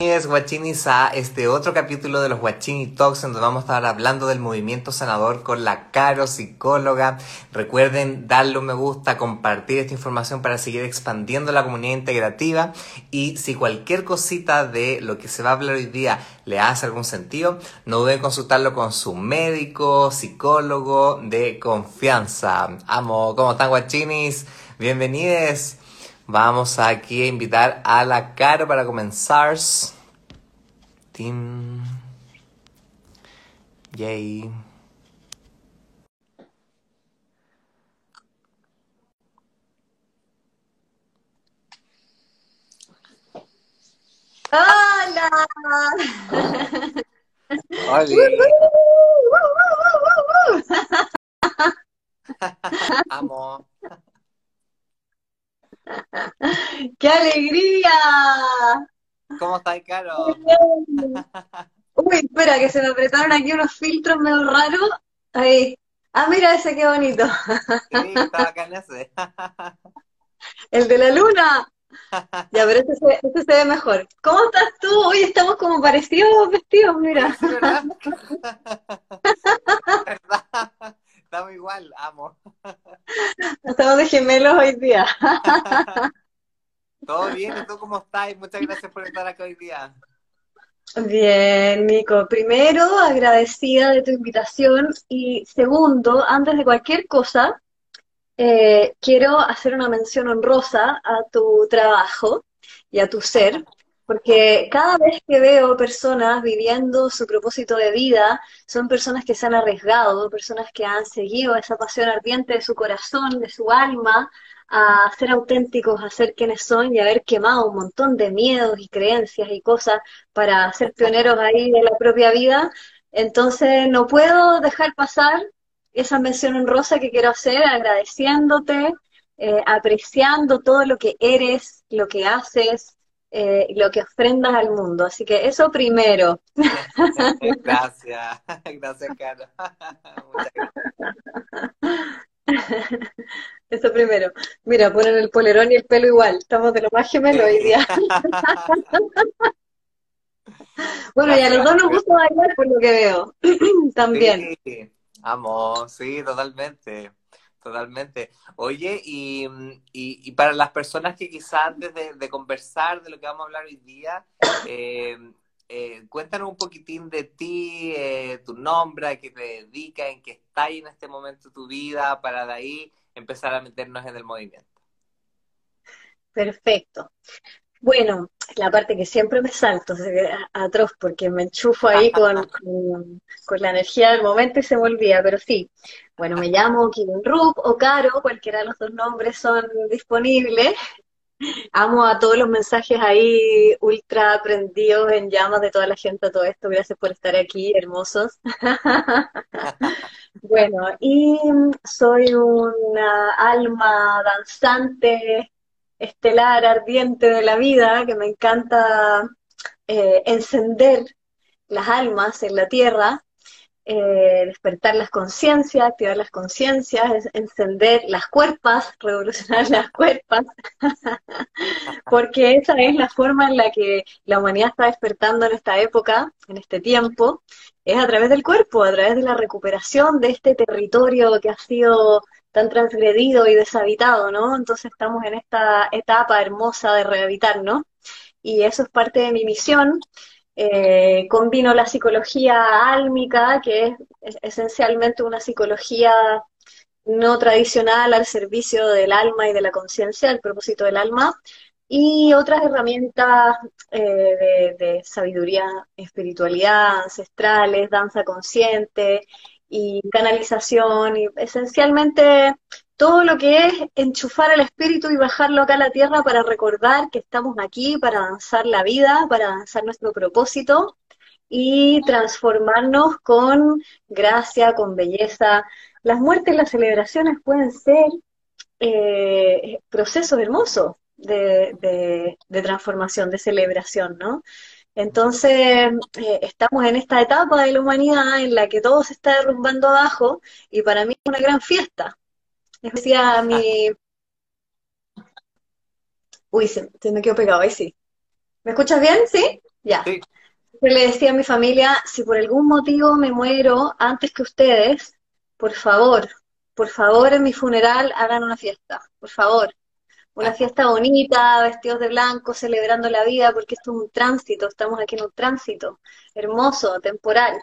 Bienvenidos guachinis a este otro capítulo de los Guachini Talks donde vamos a estar hablando del movimiento sanador con la Caro psicóloga. Recuerden darle un me gusta, compartir esta información para seguir expandiendo la comunidad integrativa y si cualquier cosita de lo que se va a hablar hoy día le hace algún sentido, no duden consultarlo con su médico, psicólogo de confianza. Amo, ¿cómo están guachinis? Bienvenidos. Vamos aquí a invitar a la Caro para comenzar. Yay. ¡Hola! Hola. Amo. ¡Qué alegría! ¿Cómo estás, Caro? Uy, espera, que se me apretaron aquí unos filtros medio raros. Ahí. Ah, mira ese, qué bonito. Sí, está bacán ese. El de la luna. Ya, pero este se, este se ve mejor. ¿Cómo estás tú? Hoy estamos como parecidos vestidos, mira. ¿verdad? ¿Verdad? Estamos igual, amo. Estamos de gemelos hoy día. ¿Todo bien? ¿Y tú cómo estás? Muchas gracias por estar acá hoy día. Bien, Nico. Primero, agradecida de tu invitación y segundo, antes de cualquier cosa, eh, quiero hacer una mención honrosa a tu trabajo y a tu ser, porque cada vez que veo personas viviendo su propósito de vida, son personas que se han arriesgado, personas que han seguido esa pasión ardiente de su corazón, de su alma, a ser auténticos, a ser quienes son y haber quemado un montón de miedos y creencias y cosas para ser pioneros ahí de la propia vida. Entonces no puedo dejar pasar esa mención honrosa que quiero hacer agradeciéndote, eh, apreciando todo lo que eres, lo que haces, eh, lo que ofrendas al mundo. Así que eso primero. Gracias, gracias, gracias. Eso primero. Mira, ponen el polerón y el pelo igual. Estamos de lo más gemelo hoy día. Bueno, y a los dos nos gusta bailar por lo que veo. También. Sí, amo, sí, totalmente, totalmente. Oye, y, y, para las personas que quizás antes de, de conversar de lo que vamos a hablar hoy día, eh, eh, cuéntanos un poquitín de ti, eh, tu nombre, a qué te dedicas, en qué estás en este momento de tu vida, para de ahí empezar a meternos en el movimiento. Perfecto. Bueno, la parte que siempre me salto, atroz, porque me enchufo ahí con, con, con la energía del momento y se me olvida, pero sí. Bueno, me llamo Kim Rup o Caro, cualquiera de los dos nombres son disponibles. Amo a todos los mensajes ahí ultra prendidos en llamas de toda la gente a todo esto. Gracias por estar aquí, hermosos. Bueno, y soy una alma danzante, estelar, ardiente de la vida, que me encanta eh, encender las almas en la tierra, eh, despertar las conciencias, activar las conciencias, encender las cuerpas, revolucionar las cuerpas, porque esa es la forma en la que la humanidad está despertando en esta época, en este tiempo, es a través del cuerpo, a través de la recuperación de este territorio que ha sido tan transgredido y deshabitado, ¿no? Entonces estamos en esta etapa hermosa de rehabitarnos y eso es parte de mi misión. Eh, combino la psicología álmica, que es, es esencialmente una psicología no tradicional al servicio del alma y de la conciencia, el propósito del alma, y otras herramientas eh, de, sabiduría, espiritualidad, ancestrales, danza consciente y canalización, y esencialmente todo lo que es enchufar el espíritu y bajarlo acá a la tierra para recordar que estamos aquí para avanzar la vida, para avanzar nuestro propósito y transformarnos con gracia, con belleza. Las muertes las celebraciones pueden ser eh, procesos hermosos de, de, transformación, de celebración, ¿no? Entonces, eh, estamos en esta etapa de la humanidad en la que todo se está derrumbando abajo y para mí es una gran fiesta. Les decía mi... Uy, se, se, me quedó pegado, ahí sí. ¿Me escuchas bien? ¿Sí? Ya. Yo le decía a mi familia, si por algún motivo me muero antes que ustedes, por favor, por favor en mi funeral hagan una fiesta, por favor. Una fiesta bonita, vestidos de blanco, celebrando la vida, porque esto es un tránsito, estamos aquí en un tránsito hermoso, temporal.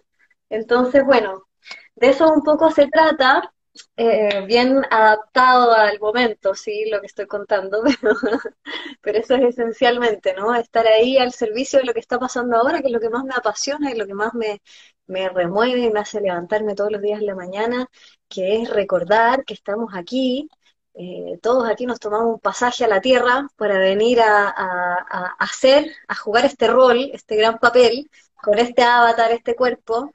Entonces, bueno, de eso un poco se trata, eh, bien adaptado al momento, sí, lo que estoy contando, pero, eso es esencialmente, ¿no? Estar ahí al servicio de lo que está pasando ahora, que es lo que más me apasiona y lo que más me, me remueve y me hace levantarme todos los días en la mañana, que es recordar que estamos aquí, eh, todos aquí nos tomamos un pasaje a la Tierra para venir a, hacer, a jugar este rol, este gran papel, con este avatar, este cuerpo,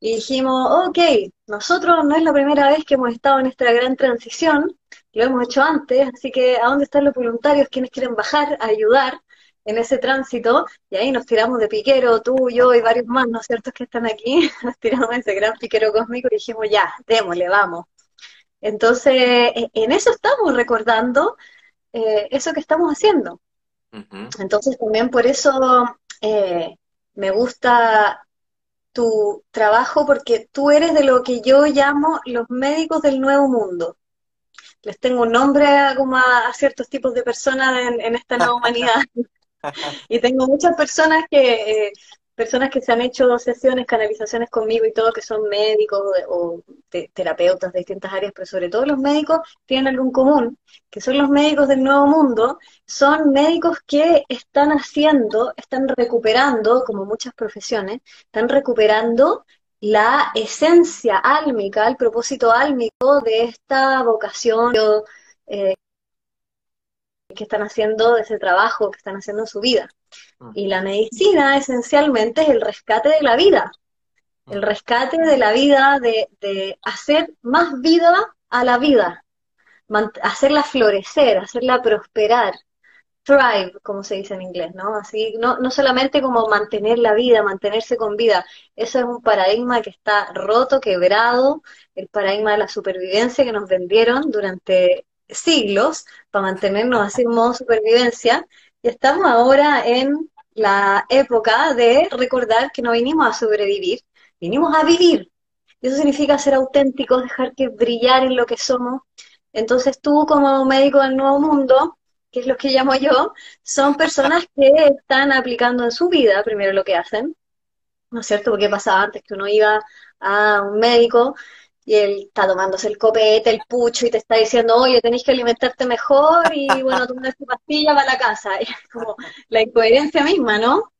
y dijimos, ok, nosotros no es la primera vez que hemos estado en esta gran transición, lo hemos hecho antes, así que ¿a dónde están los voluntarios quienes quieren bajar a ayudar en ese tránsito? Y ahí nos tiramos de piquero, tú, yo y varios más, ¿no es cierto?, que están aquí, nos tiramos ese gran piquero cósmico y dijimos, ya, démosle, vamos. Entonces, e, en eso estamos recordando eh, eso que estamos haciendo. Entonces, también por eso eh, me gusta tu trabajo, porque tú eres de lo que yo llamo los médicos del nuevo mundo. Les tengo un nombre como a, ciertos tipos de personas en, esta nueva humanidad. y tengo muchas personas que eh, personas que se han hecho sesiones, canalizaciones conmigo y todo, que son médicos o terapeutas de distintas áreas, pero sobre todo los médicos tienen algo en común, que son los médicos del nuevo mundo, son médicos que están haciendo, están recuperando, como muchas profesiones, están recuperando la esencia álmica, el propósito álmico de esta vocación eh, que están haciendo, de ese trabajo que están haciendo en su vida. Mm. Y la medicina esencialmente es el rescate de la vida, el mm. rescate de la vida, de, hacer más vida a la vida, hacerla florecer, hacerla prosperar, thrive, como se dice en inglés, ¿no? Así, no, no solamente como mantener la vida, mantenerse con vida, eso es un paradigma que está roto, quebrado, el paradigma de la supervivencia que nos vendieron durante siglos para mantenernos así en modo supervivencia, y estamos ahora en la época de recordar que no vinimos a sobrevivir, vinimos a vivir. Y eso significa ser auténticos, dejar que brillar en lo que somos. Entonces tú como médico del nuevo mundo, que es lo que llamo yo, son personas que están aplicando en su vida primero lo que hacen, ¿no es cierto? Porque pasaba antes que uno iba a un médico y él está tomándose el copete, el pucho y te está diciendo, oye, tenéis que alimentarte mejor y bueno, tomas tu pastilla para la casa. Es como la incoherencia misma, ¿no?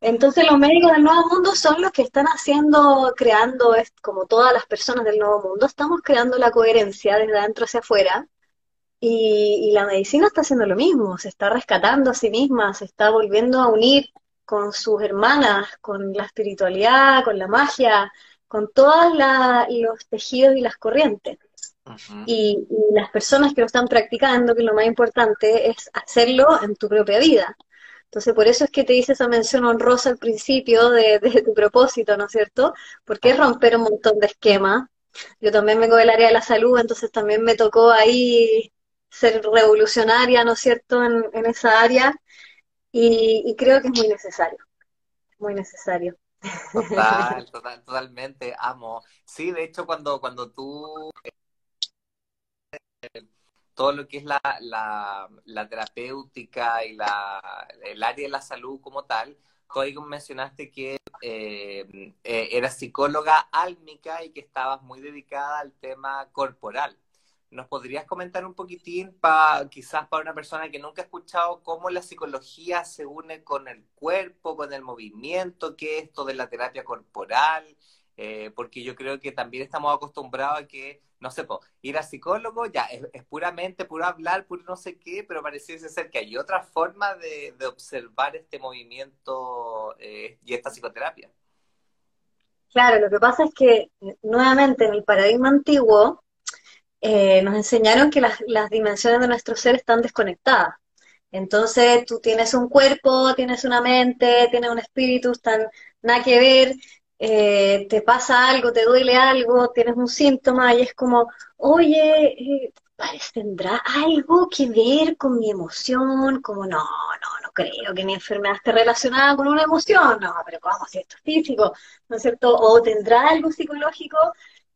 Entonces los médicos del nuevo mundo son los que están haciendo, creando, como todas las personas del nuevo mundo, estamos creando la coherencia desde adentro hacia afuera. Y, y la medicina está haciendo lo mismo, se está rescatando a sí misma, se está volviendo a unir con sus hermanas, con la espiritualidad, con la magia, con todos los tejidos y las corrientes. y, las personas que lo están practicando, que lo más importante es hacerlo en tu propia vida. Entonces, por eso es que te hice esa mención honrosa al principio de, tu propósito, ¿no es cierto? Porque es romper un montón de esquemas. Yo también vengo del área de la salud, entonces también me tocó ahí ser revolucionaria, ¿no es cierto?, en, esa área. Y, y creo que es muy necesario, muy necesario. Total, total, totalmente, amo. Sí, de hecho, cuando, cuando tú eh, todo lo que es la, la, la terapéutica y la, el área de la salud como tal, tú ahí mencionaste que eh, eh, eras psicóloga álmica y que estabas muy dedicada al tema corporal. ¿Nos podrías comentar un poquitín, para quizás para una persona que nunca ha escuchado, cómo la psicología se une con el cuerpo, con el movimiento, qué es esto de la terapia corporal? Eh, porque yo creo que también estamos acostumbrados a que, no sé, ir al psicólogo ya es, puramente, puro hablar, puro no sé qué, pero pareciese ser que hay otra forma de, observar este movimiento eh, y esta psicoterapia. Claro, lo que pasa es que, nuevamente, en el paradigma antiguo, eh, nos enseñaron que las, dimensiones de nuestro ser están desconectadas. Entonces tú tienes un cuerpo, tienes una mente, tienes un espíritu, están nada que ver, eh, te pasa algo, te duele algo, tienes un síntoma y es como, oye, eh, ¿tendrá algo que ver con mi emoción? Como, no, no, no creo que mi enfermedad esté relacionada con una emoción, no, pero ¿cómo si esto es físico? ¿No es cierto? ¿O tendrá algo psicológico?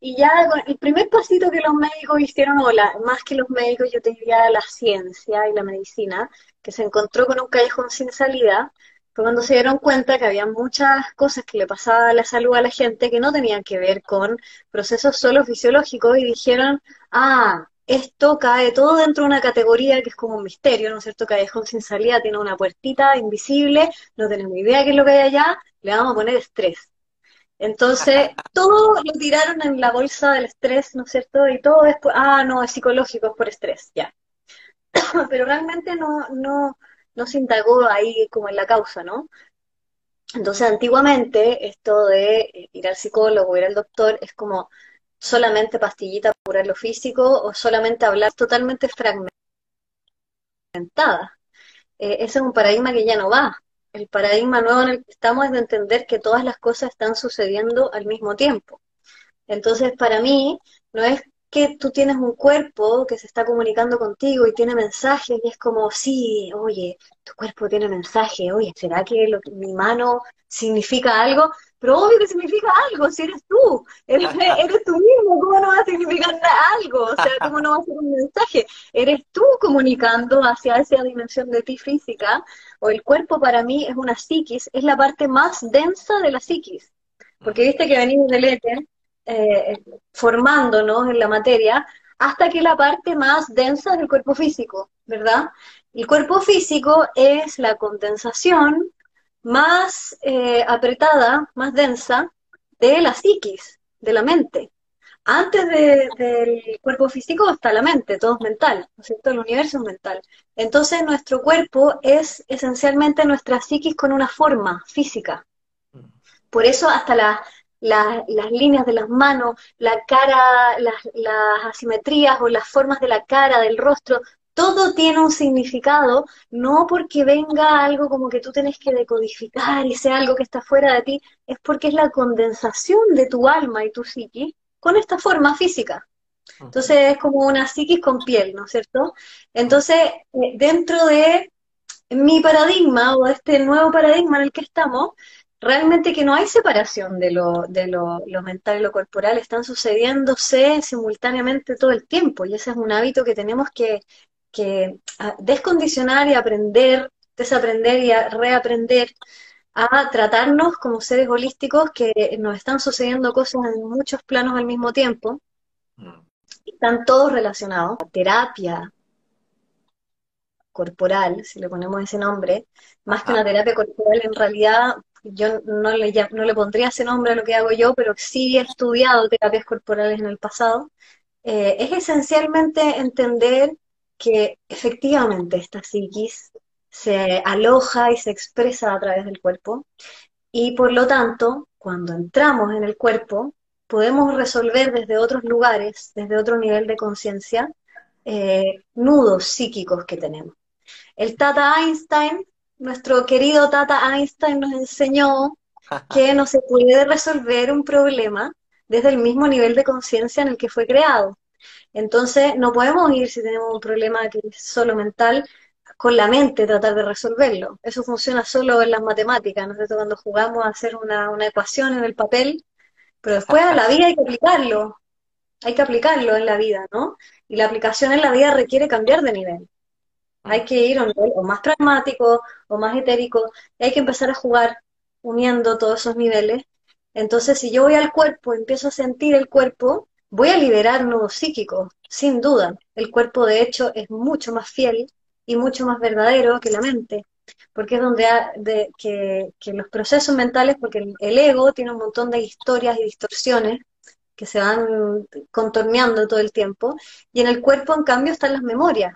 Y ya el primer pasito que los médicos hicieron, o más que los médicos, yo te diría la ciencia y la medicina, que se encontró con un callejón sin salida, fue cuando se dieron cuenta que había muchas cosas que le pasaba a la salud a la gente que no tenían que ver con procesos solo fisiológicos y dijeron, ah, esto cae todo dentro de una categoría que es como un misterio, ¿no es cierto? Callejón sin salida tiene una puertita invisible, no tenemos idea qué es lo que hay allá, le vamos a poner estrés. Entonces, todo lo tiraron en la bolsa del estrés, ¿no es cierto? Y todo es, ah, no, es psicológico, es por estrés, ya. Pero realmente no, no, no se indagó ahí como en la causa, ¿no? Entonces, antiguamente, esto de ir al psicólogo, ir al doctor, es como solamente pastillita para curar lo físico o solamente hablar totalmente fragmentada. Eh, ese es un paradigma que ya no va. El paradigma nuevo en el que estamos es de entender que todas las cosas están sucediendo al mismo tiempo. Entonces, para mí, no es que tú tienes un cuerpo que se está comunicando contigo y tiene mensajes y es como, sí, oye, tu cuerpo tiene mensaje, oye, ¿será que mi mano significa algo? Pero obvio que significa algo, si eres tú, eres, eres tú mismo, ¿cómo no va a significar algo? O sea, ¿cómo no va a ser un mensaje? Eres tú comunicando hacia esa dimensión de ti física, o el cuerpo para mí es una psiquis, es la parte más densa de la psiquis. Porque viste que venimos del éter, eh, formándonos en la materia hasta que la parte más densa del cuerpo físico, ¿verdad? El cuerpo físico es la condensación más eh, apretada, más densa de la psiquis, de la mente. Antes del cuerpo físico está la mente, todo es mental, ¿no es cierto? El universo es mental. Entonces nuestro cuerpo es esencialmente nuestra psiquis con una forma física. Mm. Por eso hasta la, las líneas de las manos, la cara, las, asimetrías o las formas de la cara, del rostro, todo tiene un significado, no porque venga algo como que tú tienes que decodificar y sea algo que está fuera de ti, es porque es la condensación de tu alma y tu psiquis con esta forma física. Entonces es como una psiquis con piel, ¿no es cierto? Entonces, eh, dentro de mi paradigma o este nuevo paradigma en el que estamos, realmente que no hay separación de lo, de lo, mental y lo corporal, están sucediéndose simultáneamente todo el tiempo y ese es un hábito que tenemos que, que ah, descondicionar y aprender, desaprender y reaprender a tratarnos como seres holísticos que nos están sucediendo cosas en muchos planos al mismo tiempo. Mm. Están todos relacionados. terapia corporal, si le ponemos ese nombre, más que una terapia corporal, en realidad yo no le, no le pondría ese nombre a lo que hago yo, pero sí he estudiado terapias corporales en el pasado, eh, es esencialmente entender que efectivamente esta psiquis se aloja y se expresa a través del cuerpo y por lo tanto, cuando entramos en el cuerpo, podemos resolver desde otros lugares, desde otro nivel de conciencia, eh, nudos psíquicos que tenemos. El Tata Einstein nuestro querido Tata Einstein nos enseñó que no se puede resolver un problema desde el mismo nivel de conciencia en el que fue creado. Entonces, no podemos ir si tenemos un problema que es solo mental, con la mente tratar de resolverlo. Eso funciona solo en las matemáticas, ¿no es cierto? Cuando jugamos a hacer una, una ecuación en el papel, pero después a la vida hay que aplicarlo, hay que aplicarlo en la vida, ¿no? Y la aplicación en la vida requiere cambiar de nivel. Hay que ir a un nivel o más pragmático o más etérico, y hay que empezar a jugar uniendo todos esos niveles. Entonces, si yo voy al cuerpo, empiezo a sentir el cuerpo, voy a liberar nudos psíquicos, sin duda. El cuerpo, de hecho, es mucho más fiel y mucho más verdadero que la mente, porque es donde de, que, los procesos mentales, porque el, el, ego tiene un montón de historias y distorsiones que se van contorneando todo el tiempo, y en el cuerpo, en cambio, están las memorias.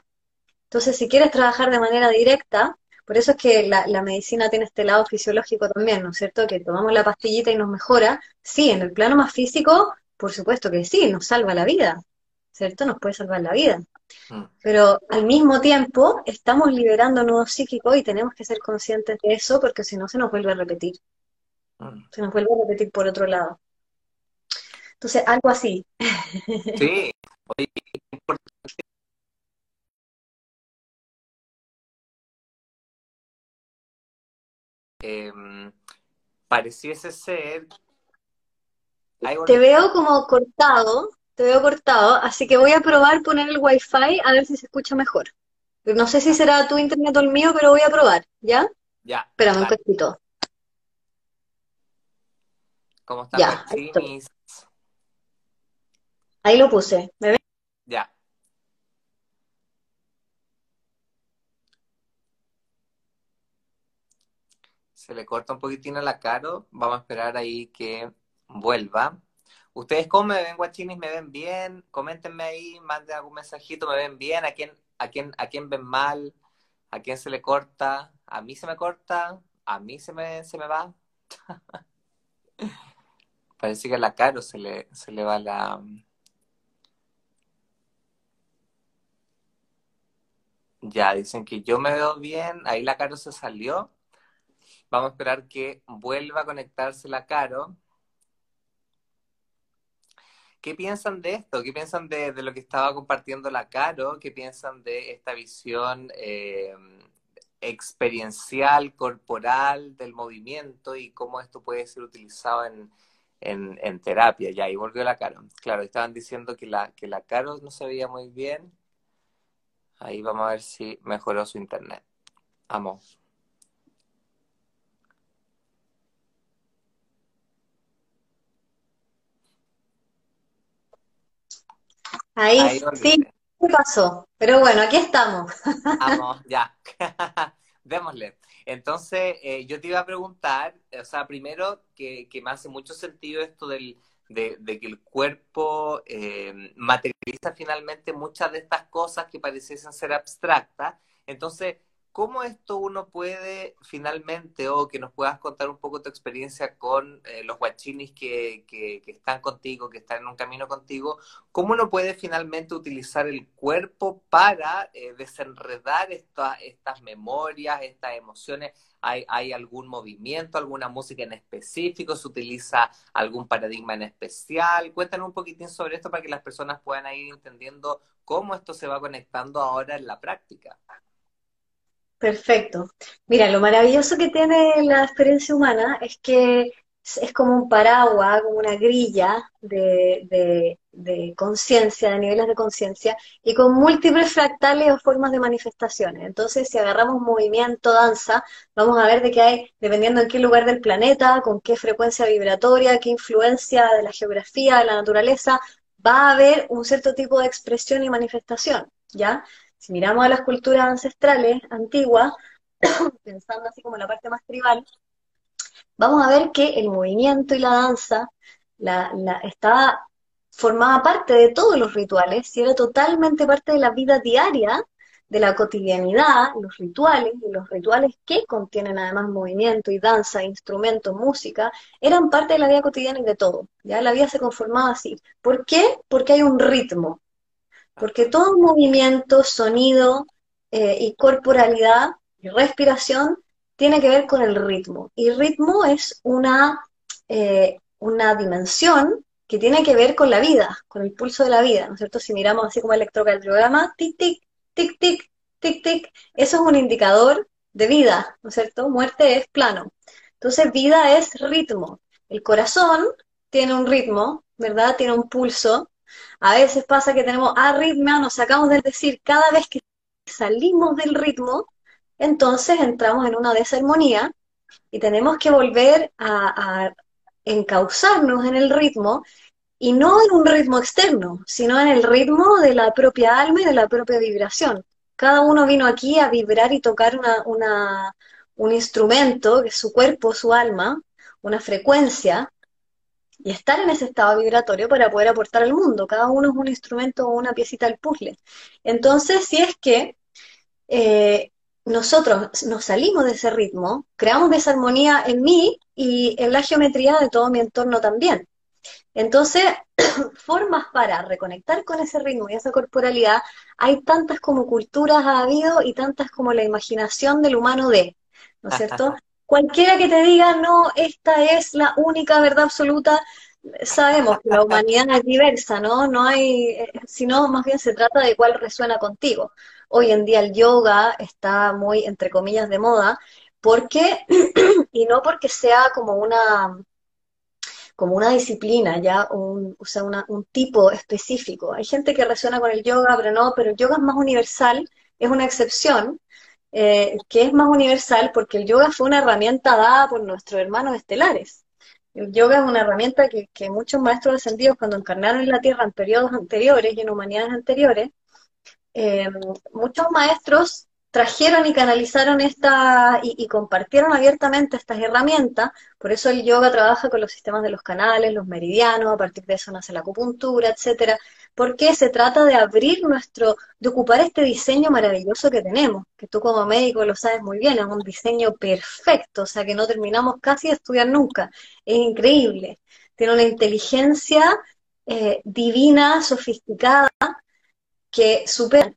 Entonces, si quieres trabajar de manera directa, por eso es que la, medicina tiene este lado fisiológico también, ¿no es cierto? Que tomamos la pastillita y nos mejora. Sí, en el plano más físico, por supuesto que sí, nos salva la vida, ¿cierto? Nos puede salvar la vida. Mm. Pero al mismo tiempo estamos liberando nudos psíquicos y tenemos que ser conscientes de eso porque si no se nos vuelve a repetir. Mm. Se nos vuelve a repetir por otro lado. Entonces, algo así. Sí, em, pareciese ser... Te veo como cortado, te veo cortado, así que voy a probar poner el wifi a ver si se escucha mejor. No sé si será tu internet o el mío, pero voy a probar, ¿ya? Ya. Espérame un poquito. ¿Cómo está ya, Ahí lo puse. ¿Me ven? Ya. Se le corta un poquitín a la Caro. Vamos a esperar ahí que vuelva. ¿Ustedes cómo me ven, guachinis? ¿Me ven bien? Coméntenme ahí, manden algún mensajito. ¿Me ven bien? ¿A quién, a quién, a quién ven mal? ¿A quién se le corta? ¿A mí se me corta? ¿A mí se me, se me va? Parece que a la Caro se le, se le va la... Ya, dicen que yo me veo bien. Ahí la Caro se salió. Vamos a esperar que vuelva a conectarse la Caro. ¿Qué piensan de esto? ¿Qué piensan de, lo que estaba compartiendo la Caro? ¿Qué piensan de esta visión eh, experiencial, corporal del movimiento y cómo esto puede ser utilizado en, en, terapia? Ya, y volvió la Caro. Claro, estaban diciendo que la, que la Caro no se veía muy bien. Ahí vamos a ver si mejoró su internet. Vamos. Ahí, sí, ¿qué pasó? Pero bueno, aquí estamos. Vamos, ya. Démosle. Entonces, eh, yo te iba a preguntar, o sea, primero que, me hace mucho sentido esto del, de, que el cuerpo eh, materializa finalmente muchas de estas cosas que pareciesen ser abstractas. Entonces, ¿Cómo esto uno puede finalmente, o que nos puedas contar un poco tu experiencia con eh, los guachinis que, que, están contigo, que están en un camino contigo, cómo uno puede finalmente utilizar el cuerpo para eh, desenredar estas memorias, estas emociones? ¿Hay, ¿Hay algún movimiento, alguna música en específico? ¿Se utiliza algún paradigma en especial? Cuéntanos un poquitín sobre esto para que las personas puedan ir entendiendo cómo esto se va conectando ahora en la práctica. Perfecto. Mira, lo maravilloso que tiene la experiencia humana es que es como un paraguas, como una grilla de, conciencia, de niveles de conciencia, y con múltiples fractales o formas de manifestaciones. Entonces, si agarramos movimiento, danza, vamos a ver de qué hay, dependiendo en qué lugar del planeta, con qué frecuencia vibratoria, qué influencia de la geografía, de la naturaleza, va a haber un cierto tipo de expresión y manifestación, ¿ya? Si miramos a las culturas ancestrales antiguas, pensando así como la parte más tribal, vamos a ver que el movimiento y la danza la, formaba parte de todos los rituales y era totalmente parte de la vida diaria, de la cotidianidad, los rituales, y los rituales que contienen además movimiento y danza, instrumentos, música, eran parte de la vida cotidiana y de todo. Ya la vida se conformaba así. ¿Por qué? Porque hay un ritmo, porque todo movimiento, sonido eh, y corporalidad y respiración tiene que ver con el ritmo. Y ritmo es una, eh, una dimensión que tiene que ver con la vida, con el pulso de la vida, ¿no es cierto? Si miramos así como el electrocardiograma, tic, tic, tic, tic, tic, tic, eso es un indicador de vida, ¿no es cierto? Muerte es plano. Entonces, vida es ritmo. El corazón tiene un ritmo, ¿verdad? Tiene un pulso, a veces pasa que tenemos arritmia, nos sacamos del decir cada vez que salimos del ritmo, entonces entramos en una desarmonía y tenemos que volver a, encauzarnos en el ritmo y no en un ritmo externo, sino en el ritmo de la propia alma y de la propia vibración. Cada uno vino aquí a vibrar y tocar un instrumento, que es su cuerpo, su alma, una frecuencia, y estar en ese estado vibratorio para poder aportar al mundo. Cada uno es un instrumento o una piecita del puzzle. Entonces, si es que eh, nosotros nos salimos de ese ritmo, creamos desarmonía en mí y en la geometría de todo mi entorno también. Entonces, formas para reconectar con ese ritmo y esa corporalidad, hay tantas como culturas ha habido y tantas como la imaginación del humano de, ¿no es cierto? Cualquiera que te diga, no, esta es la única verdad absoluta, sabemos que la humanidad es diversa, ¿no? No hay, eh, sino más bien se trata de cuál resuena contigo. Hoy en día el yoga está muy, entre comillas, de moda, porque, y no porque sea como una, como una disciplina, ya, un, o sea, un tipo específico. Hay gente que resuena con el yoga, pero no, pero el yoga es más universal, es una excepción, eh, que es más universal porque el yoga fue una herramienta dada por nuestros hermanos estelares. El yoga es una herramienta que, muchos maestros ascendidos cuando encarnaron en la Tierra en periodos anteriores y en humanidades anteriores, eh, muchos maestros trajeron y canalizaron esta y, compartieron abiertamente estas herramientas, por eso el yoga trabaja con los sistemas de los canales, los meridianos, a partir de eso nace la acupuntura, etcétera, porque se trata de abrir nuestro, de ocupar este diseño maravilloso que tenemos, que tú como médico lo sabes muy bien, es un diseño perfecto, o sea que no terminamos casi de estudiar nunca, es increíble, tiene una inteligencia eh, divina, sofisticada, que supera.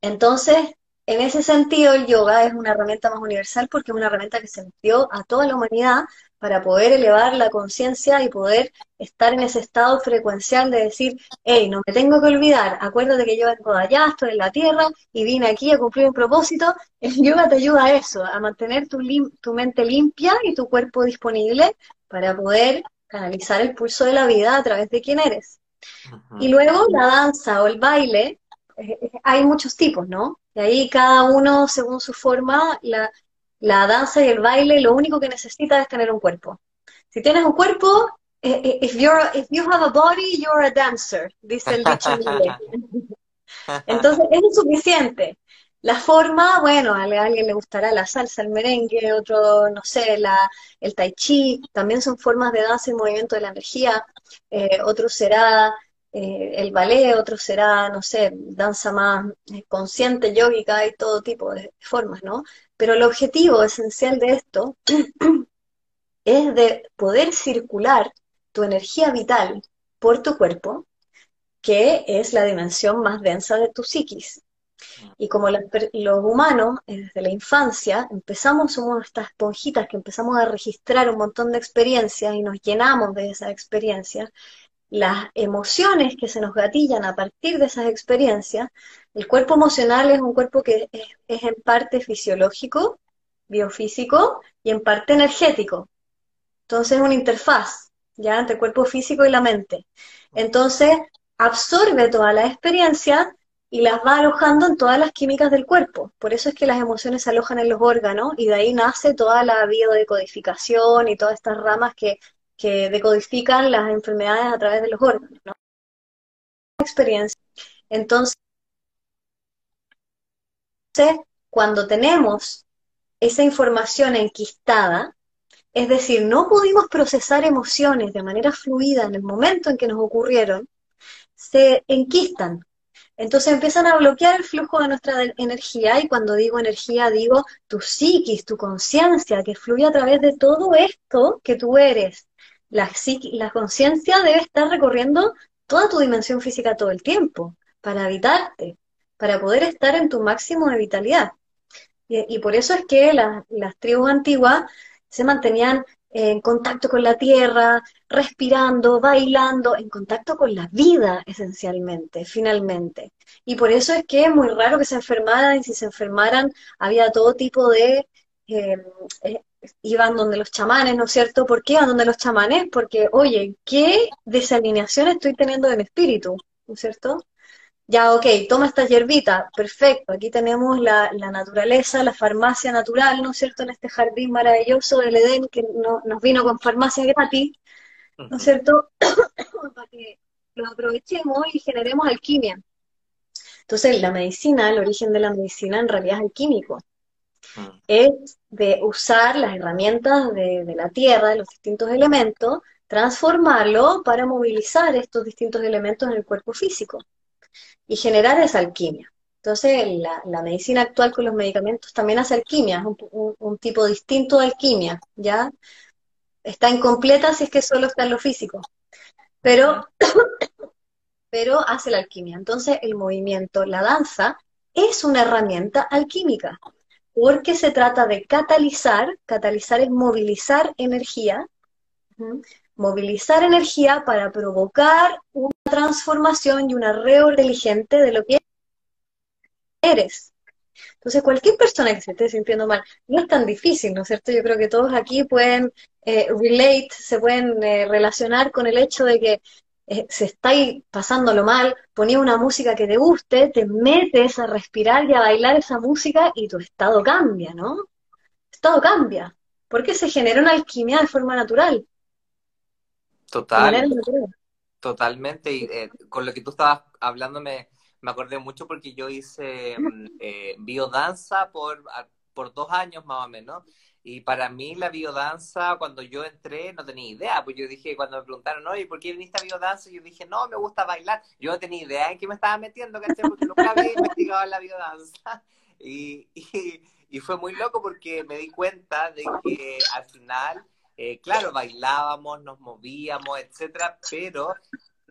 Entonces, en ese sentido, el yoga es una herramienta más universal porque es una herramienta que se dio a toda la humanidad para poder elevar la conciencia y poder estar en ese estado frecuencial de decir, hey, no me tengo que olvidar, acuérdate que yo vengo de allá, estoy en la tierra y vine aquí a cumplir un propósito. El yoga te ayuda a eso, a mantener tu, tu mente limpia y tu cuerpo disponible para poder canalizar el pulso de la vida a través de quién eres. Y luego la danza o el baile hay muchos tipos, ¿no? Y ahí cada uno, según su forma, la, danza y el baile, lo único que necesita es tener un cuerpo. Si tienes un cuerpo, eh, eh, if, you're, if you have a body, you're a dancer, dice el dicho en inglés. Entonces, es suficiente. La forma, bueno, a alguien le gustará la salsa, el merengue, otro, no sé, la, el tai chi, también son formas de danza y movimiento de la energía, eh, otro será eh, el ballet, otro será, no sé, danza más eh, consciente, yógica, hay todo tipo de formas, ¿no? Pero el objetivo esencial de esto es de poder circular tu energía vital por tu cuerpo, que es la dimensión más densa de tu psiquis. Y como los humanos, eh, desde la infancia, empezamos, somos estas esponjitas que empezamos a registrar un montón de experiencias y nos llenamos de esas experiencias, las emociones que se nos gatillan a partir de esas experiencias, el cuerpo emocional es un cuerpo que es, en parte fisiológico, biofísico y en parte energético. Entonces es una interfaz, ya, entre el cuerpo físico y la mente. Entonces absorbe toda la experiencia y las va alojando en todas las químicas del cuerpo. Por eso es que las emociones se alojan en los órganos y de ahí nace toda la biodecodificación y todas estas ramas que que decodifican las enfermedades a través de los órganos, ¿no? Experiencia. Entonces, cuando tenemos esa información enquistada, es decir, no pudimos procesar emociones de manera fluida en el momento en que nos ocurrieron, se enquistan. Entonces empiezan a bloquear el flujo de nuestra energía y cuando digo energía digo tu psiquis, tu conciencia que fluye a través de todo esto que tú eres, la, la conciencia debe estar recorriendo toda tu dimensión física todo el tiempo, para habitarte, para poder estar en tu máximo de vitalidad. Y, por eso es que las tribus antiguas se mantenían en contacto con la tierra, respirando, bailando, en contacto con la vida esencialmente, finalmente. Y por eso es que es muy raro que se enfermaran y si se enfermaran había todo tipo de eh, eh, iban donde los chamanes, ¿no es cierto? ¿Por qué iban donde los chamanes? Porque, oye, ¿qué desalineación estoy teniendo de mi espíritu? ¿No es cierto? Ya, ok, toma esta hierbita, perfecto, aquí tenemos la, naturaleza, la farmacia natural, ¿no es cierto? En este jardín maravilloso del Edén que nos vino con farmacia gratis, ¿no es cierto? Para que lo aprovechemos y generemos alquimia. Entonces, la medicina, el origen de la medicina en realidad es alquímico. Mm. Es de usar las herramientas de, la Tierra, de los distintos elementos, transformarlo para movilizar estos distintos elementos en el cuerpo físico y generar esa alquimia. Entonces, la, medicina actual con los medicamentos también hace alquimia, es un, tipo distinto de alquimia, ¿ya? Está incompleta si es que solo está en lo físico, pero, pero hace la alquimia. Entonces, el movimiento, la danza, es una herramienta alquímica porque se trata de catalizar, catalizar es movilizar energía, movilizar energía para provocar una transformación y una reorganización de lo que eres. Entonces, cualquier persona que se esté sintiendo mal, no es tan difícil, ¿no es cierto? Yo creo que todos aquí pueden eh, relate, se pueden eh, relacionar con el hecho de que eh, se estáis pasándolo mal, ponía una música que te guste, te metes a respirar y a bailar esa música y tu estado cambia, ¿no? estado cambia, porque se genera una alquimia de forma natural. Total. Totalmente, y eh, con lo que tú estabas hablando me, me acordé mucho porque yo hice mm, eh, biodanza por, por dos años más o menos. Y para mí la biodanza, cuando yo entré, no tenía idea. Pues yo dije, cuando me preguntaron, oye, ¿por qué viniste a biodanza? Yo dije, no, me gusta bailar. Yo no tenía idea en qué me estaba metiendo, ¿cachai? Porque nunca había investigado la biodanza. Y, y, y, fue muy loco porque me di cuenta de que al final eh, claro, bailábamos, nos movíamos, etcétera, pero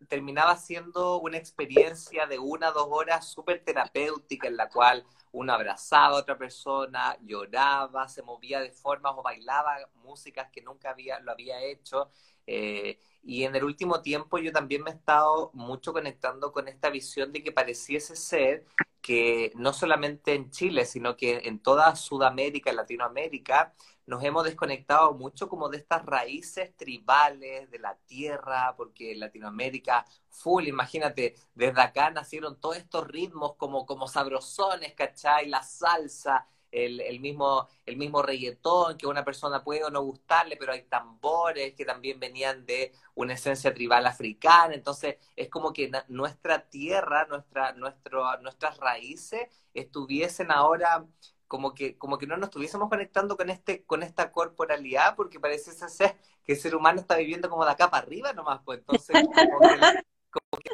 terminaba siendo una experiencia de una dos horas súper terapéutica en la cual uno abrazaba a otra persona, lloraba, se movía de formas o bailaba músicas que nunca había, lo había hecho. Eh, y en el último tiempo yo también me he estado mucho conectando con esta visión de que pareciese ser que no solamente en Chile, sino que en toda Sudamérica, Latinoamérica, nos hemos desconectado mucho como de estas raíces tribales de la tierra, porque Latinoamérica, full, imagínate, desde acá nacieron todos estos ritmos como, como sabrosones, ¿cachai? La salsa, el, el, mismo, el mismo reggaetón, que una persona puede o no gustarle, pero hay tambores que también venían de una esencia tribal africana, entonces es como que nuestra tierra, nuestra, nuestro, nuestras raíces estuviesen ahora como que, como que no nos estuviésemos conectando con este, con esta corporalidad, porque parece ser que el ser humano está viviendo como de acá para arriba nomás, pues entonces como que,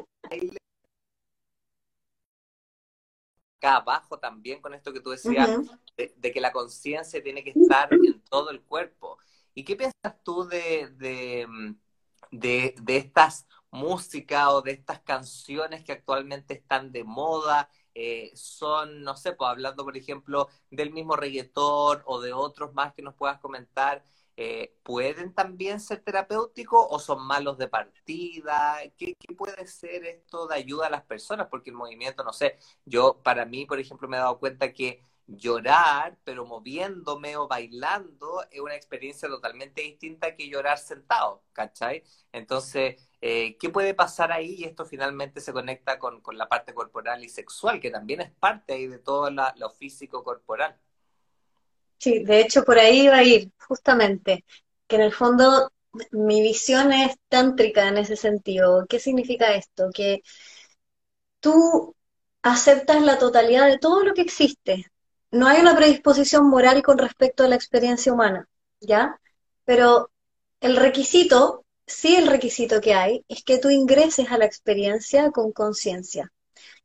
acá abajo también con esto que tú decías, de, que la conciencia tiene que estar en todo el cuerpo. ¿Y qué piensas tú de, de, de, de estas músicas o de estas canciones que actualmente están de moda? Eh, son, no sé, pues hablando por ejemplo del mismo reggaetón o de otros más que nos puedas comentar, eh, ¿pueden también ser terapéuticos o son malos de partida? ¿Qué, puede ser esto de ayuda a las personas? Porque el movimiento, no sé, yo para mí, por ejemplo, me he dado cuenta que llorar, pero moviéndome o bailando, es una experiencia totalmente distinta que llorar sentado, ¿cachai? Entonces, eh, ¿Qué puede pasar ahí? Y esto finalmente se conecta con, la parte corporal y sexual, que también es parte ahí de todo lo físico corporal. Sí, de hecho por ahí va a ir, justamente, que en el fondo mi visión es tántrica en ese sentido. ¿Qué significa esto? Que tú aceptas la totalidad de todo lo que existe. No hay una predisposición moral con respecto a la experiencia humana, ¿ya? Pero el requisito sí el requisito que hay es que tú ingreses a la experiencia con conciencia.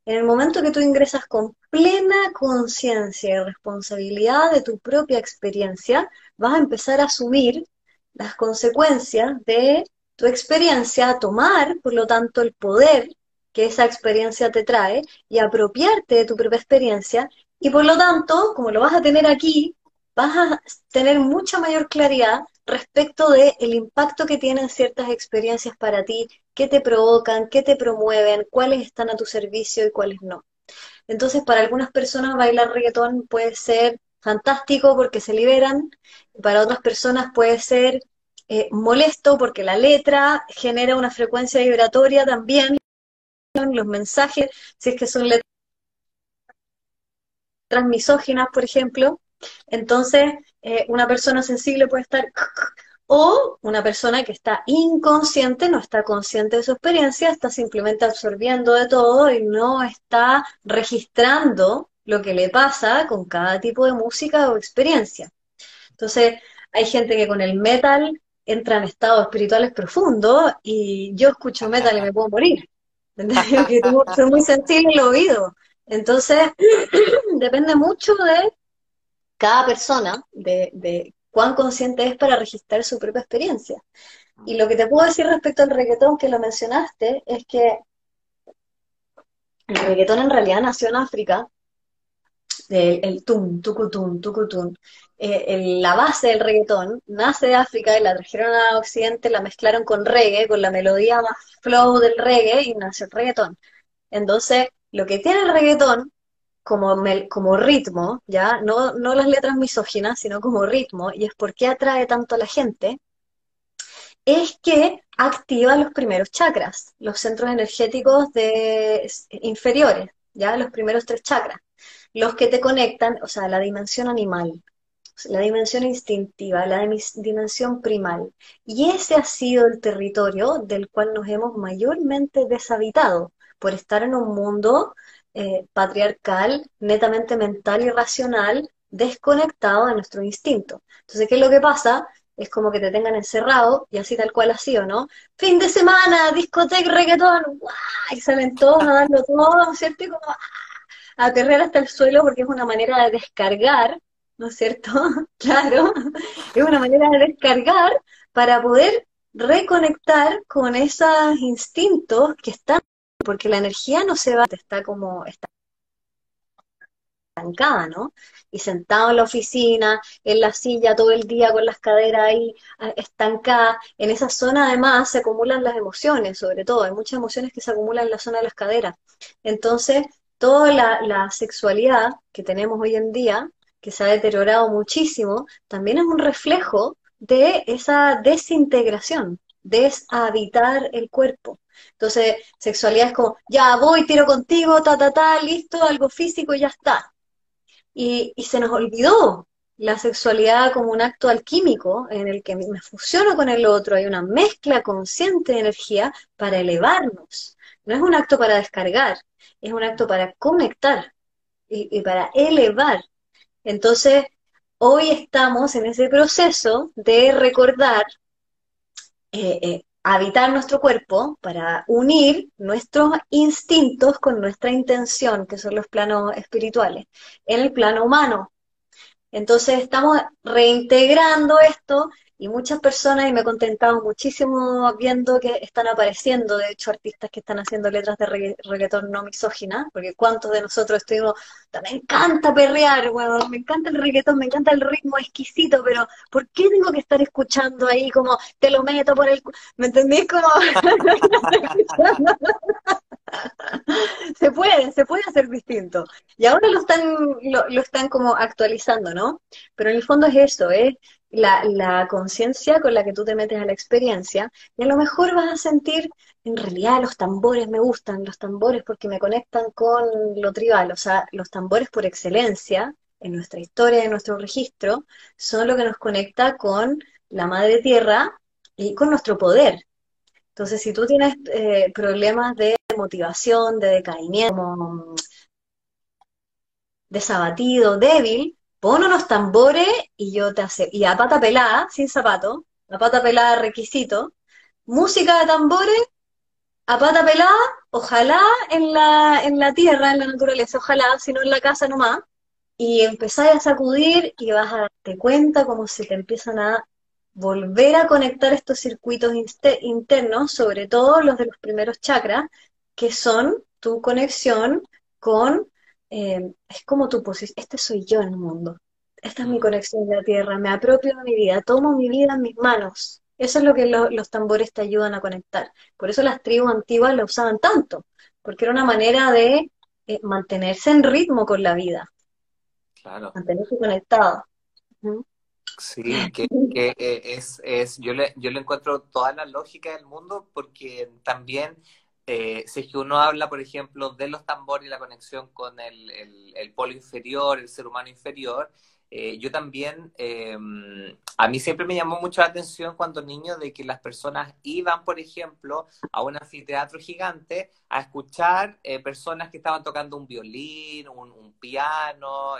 En el momento que tú ingresas con plena conciencia y responsabilidad de tu propia experiencia, vas a empezar a subir las consecuencias de tu experiencia, a tomar, por lo tanto, el poder que esa experiencia te trae y apropiarte de tu propia experiencia. Y por lo tanto, como lo vas a tener aquí, vas a tener mucha mayor claridad respecto del el impacto que tienen ciertas experiencias para ti, qué te provocan, qué te promueven, cuáles están a tu servicio y cuáles no. Entonces, para algunas personas bailar reggaetón puede ser fantástico porque se liberan, para otras personas puede ser eh, molesto porque la letra genera una frecuencia vibratoria también, los mensajes, si es que son letras misóginas, por ejemplo, entonces, eh, una persona sensible puede estar o una persona que está inconsciente, no está consciente de su experiencia, está simplemente absorbiendo de todo y no está registrando lo que le pasa con cada tipo de música o experiencia. Entonces, hay gente que con el metal entra en estados espirituales profundos y yo escucho metal y me puedo morir. que soy muy sensible el oído. Entonces, depende mucho de cada persona de, cuán consciente es para registrar su propia experiencia. Y lo que te puedo decir respecto al reggaetón que lo mencionaste es que el reggaetón en realidad nació en África, el, el tum, tucutum, tucutum. Eh, la base del reggaetón nace de África y la trajeron a Occidente, la mezclaron con reggae, con la melodía más flow del reggae y nació el reggaetón. Entonces, lo que tiene el reggaetón como, como ritmo, ¿ya? No, no las letras misóginas, sino como ritmo, y es por qué atrae tanto a la gente, es que activa los primeros chakras, los centros energéticos de, inferiores, ¿ya? Los primeros tres chakras, los que te conectan, o sea, la dimensión animal, la dimensión instintiva, la dimensión primal. Y ese ha sido el territorio del cual nos hemos mayormente deshabitado por estar en un mundo eh, patriarcal, netamente mental y racional, desconectado de nuestro instinto. Entonces, ¿qué es lo que pasa? Es como que te tengan encerrado, y así tal cual ha sido, ¿no? Fin de semana, discoteca, reggaetón, ¡guau! y salen todos a darlo todo, ¿cierto? Y como ¡ah! aterrar hasta el suelo porque es una manera de descargar ¿no es cierto? claro, es una manera de descargar para poder reconectar con esos instintos que están, porque la energía no se va, está como estancada, ¿no? Y sentado en la oficina, en la silla todo el día con las caderas ahí ah, estancadas, en esa zona además se acumulan las emociones, sobre todo, hay muchas emociones que se acumulan en la zona de las caderas. Entonces, toda la sexualidad que tenemos hoy en día que se ha deteriorado muchísimo, también es un reflejo de esa desintegración, deshabitar el cuerpo. Entonces, sexualidad es como, ya voy, tiro contigo, ta, ta, ta, listo, algo físico y ya está. Y, y se nos olvidó la sexualidad como un acto alquímico en el que me fusiono con el otro, hay una mezcla consciente de energía para elevarnos. No es un acto para descargar, es un acto para conectar y, para elevar entonces, hoy estamos en ese proceso de recordar, eh, eh, habitar nuestro cuerpo para unir nuestros instintos con nuestra intención, que son los planos espirituales, en el plano humano. Entonces estamos reintegrando esto y muchas personas, y me he contentado muchísimo viendo que están apareciendo, de hecho, artistas que están haciendo letras de reggaetón no misógina, porque cuántos de nosotros estuvimos, me encanta perrear, bueno, me encanta el reggaetón, me encanta el ritmo exquisito, pero ¿por qué tengo que estar escuchando ahí como te lo meto por el... ¿Me entendís? Como... se puede, se puede hacer distinto. Y ahora lo están, lo, lo están como actualizando, ¿no? Pero en el fondo es eso, es la, conciencia con la que tú te metes a la experiencia, y a lo mejor vas a sentir, en realidad los tambores me gustan, los tambores porque me conectan con lo tribal, o sea, los tambores por excelencia, en nuestra historia, en nuestro registro, son lo que nos conecta con la madre tierra y con nuestro poder. Entonces, si tú tienes eh, problemas de motivación, de decaimiento, desabatido, débil, pon unos tambores y yo te hace, y a pata pelada, sin zapato, a pata pelada requisito, música de tambores, a pata pelada, ojalá en la, en la tierra, en la naturaleza, ojalá, si no en la casa nomás, y empezáis a sacudir y vas a darte cuenta cómo se te empiezan a volver a conectar estos circuitos internos, sobre todo los de los primeros chakras, que son tu conexión con eh, es como tu posición, este soy yo en el mundo, esta es mi conexión de la tierra, me apropio de mi vida, tomo mi vida en mis manos. Eso es lo que los tambores te ayudan a conectar. Por eso las tribus antiguas la usaban tanto, porque era una manera de eh, mantenerse en ritmo con la vida. Claro. Mantenerse conectado. Sí, que, eh, es, es yo, le, yo le encuentro toda la lógica del mundo porque también eh, si es que uno habla, por ejemplo, de los tambores y la conexión con el, el, polo inferior, el ser humano inferior, eh, yo también, eh, a mí siempre me llamó mucho la atención cuando niño de que las personas iban, por ejemplo, a un anfiteatro gigante a escuchar personas que estaban tocando un violín, un, un piano,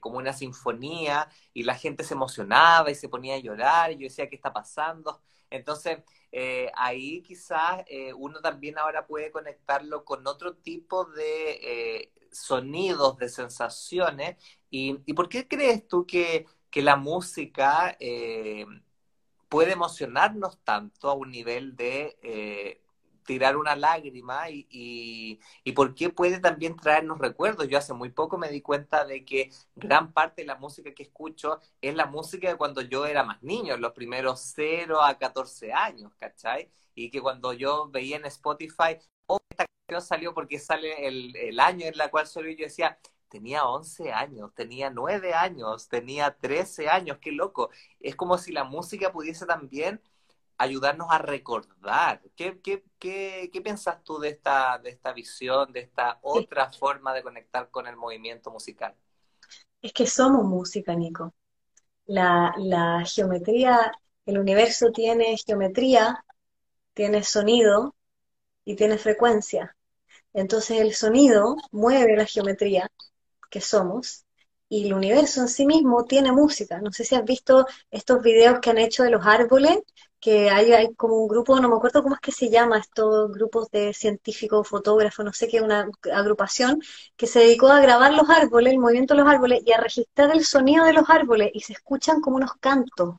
como una sinfonía, y la gente se emocionaba y se ponía a llorar, y yo decía, ¿qué está pasando? Entonces, eh, ahí quizás eh, uno también ahora puede conectarlo con otro tipo de eh, sonidos, de sensaciones. Y, por qué crees tú que, que la música puede emocionarnos tanto a un nivel de tirar una lágrima y, y, por qué puede también traernos recuerdos. Yo hace muy poco me di cuenta de que gran parte de la música que escucho es la música de cuando yo era más niño, los primeros 0 a 14 años, ¿cachai? Y que cuando yo veía en Spotify, oh, esta canción salió porque sale el, el año en la cual salió y yo decía, tenía 11 años, tenía 9 años, tenía 13 años, qué loco. Es como si la música pudiese también ayudarnos a recordar. ¿Qué, qué, qué, qué piensas tú de esta, de esta visión, de esta otra forma de conectar con el movimiento musical? Es que somos música, Nico. La, la geometría, el universo tiene geometría, tiene sonido y tiene frecuencia. Entonces el sonido mueve la geometría que somos, y el universo en sí mismo tiene música. No sé si has visto estos videos que han hecho de los árboles, que hay, hay como un grupo, no me acuerdo cómo es que se llama, estos grupos de científicos, fotógrafos, no sé qué, una agrupación que se dedicó a grabar los árboles, el movimiento de los árboles y a registrar el sonido de los árboles y se escuchan como unos cantos.